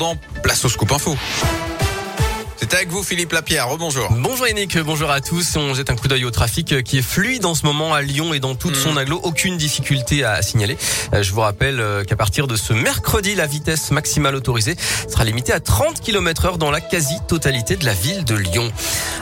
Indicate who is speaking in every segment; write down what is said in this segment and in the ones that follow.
Speaker 1: Dans Place au Scoop Info. C'est avec vous Philippe Lapierre, rebonjour.
Speaker 2: Bonjour Yannick, bonjour à tous. On jette un coup d'œil au trafic qui est fluide en ce moment à Lyon et dans toute son
Speaker 1: Mm.
Speaker 2: aglo. Aucune difficulté à signaler. Euh, Je vous rappelle euh, qu'à partir de ce mercredi, la vitesse maximale autorisée sera limitée à 30 km heure dans la quasi-totalité de la ville de Lyon.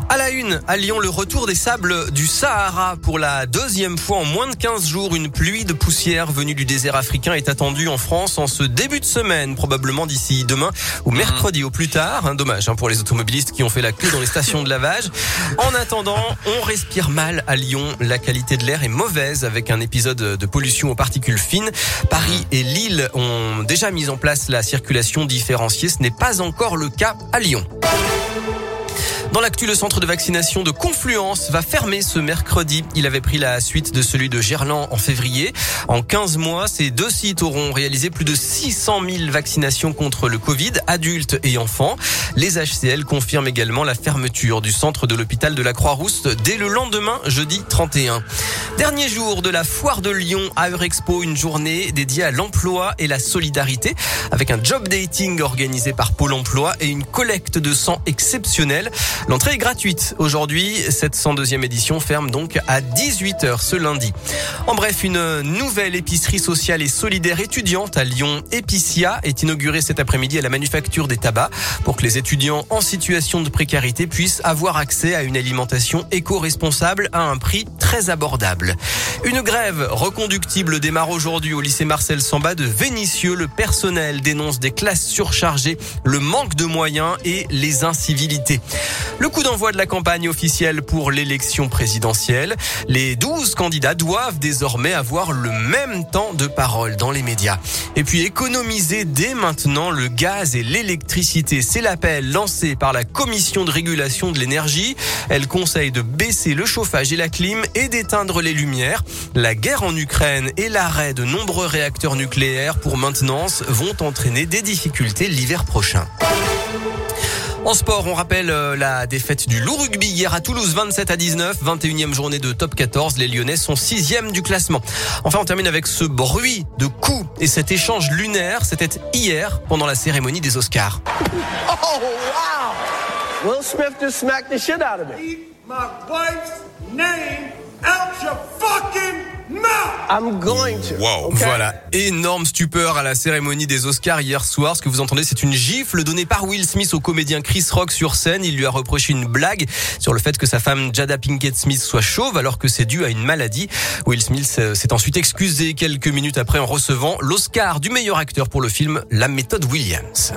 Speaker 2: À la une, à Lyon, le retour des sables du Sahara pour la deuxième fois en moins de 15 jours. Une pluie de poussière venue du désert africain est attendue en France en ce début de semaine, probablement d'ici demain ou mercredi au plus tard. Dommage hein, pour les qui ont fait la queue dans les stations de lavage. En attendant, on respire mal à Lyon. La qualité de l'air est mauvaise avec un épisode de pollution aux particules fines. Paris et Lille ont déjà mis en place la circulation différenciée. Ce n'est pas encore le cas à Lyon. Dans l'actu, le centre de vaccination de Confluence va fermer ce mercredi. Il avait pris la suite de celui de Gerland en février. En 15 mois, ces deux sites auront réalisé plus de 600 000 vaccinations contre le Covid, adultes et enfants. Les HCL confirment également la fermeture du centre de l'hôpital de la Croix-Rousse dès le lendemain, jeudi 31. Dernier jour de la foire de Lyon à Eurexpo, une journée dédiée à l'emploi et la solidarité avec un job dating organisé par Pôle emploi et une collecte de sang exceptionnelle. L'entrée est gratuite. Aujourd'hui, cette 102e édition ferme donc à 18h ce lundi. En bref, une nouvelle épicerie sociale et solidaire étudiante à Lyon, Epicia, est inaugurée cet après-midi à la manufacture des tabacs pour que les étudiants en situation de précarité puissent avoir accès à une alimentation éco-responsable à un prix très abordable. Une grève reconductible démarre aujourd'hui au lycée Marcel Samba de Vénissieux. Le personnel dénonce des classes surchargées, le manque de moyens et les incivilités. Le coup d'envoi de la campagne officielle pour l'élection présidentielle. Les 12 candidats doivent désormais avoir le même temps de parole dans les médias. Et puis économiser dès maintenant le gaz et l'électricité. C'est l'appel lancé par la Commission de régulation de l'énergie. Elle conseille de baisser le chauffage et la clim et d'éteindre les lumières. La guerre en Ukraine et l'arrêt de nombreux réacteurs nucléaires pour maintenance vont entraîner des difficultés l'hiver prochain. En sport, on rappelle euh, la défaite du Loup Rugby hier à Toulouse 27 à 19, 21e journée de top 14. Les Lyonnais sont 6e du classement. Enfin, on termine avec ce bruit de coups et cet échange lunaire. C'était hier pendant la cérémonie des Oscars.
Speaker 3: Oh, wow! Will Smith just smacked the shit out of me.
Speaker 4: Keep my wife's name out your fucking mouth!
Speaker 3: I'm going to.
Speaker 1: Wow.
Speaker 3: okay?
Speaker 2: Voilà, énorme stupeur à la cérémonie des Oscars hier soir. Ce que vous entendez, c'est une gifle donnée par Will Smith au comédien Chris Rock sur scène. Il lui a reproché une blague sur le fait que sa femme Jada Pinkett Smith soit chauve alors que c'est dû à une maladie. Will Smith euh, s'est ensuite excusé quelques minutes après en recevant l'Oscar du meilleur acteur pour le film La méthode Williams.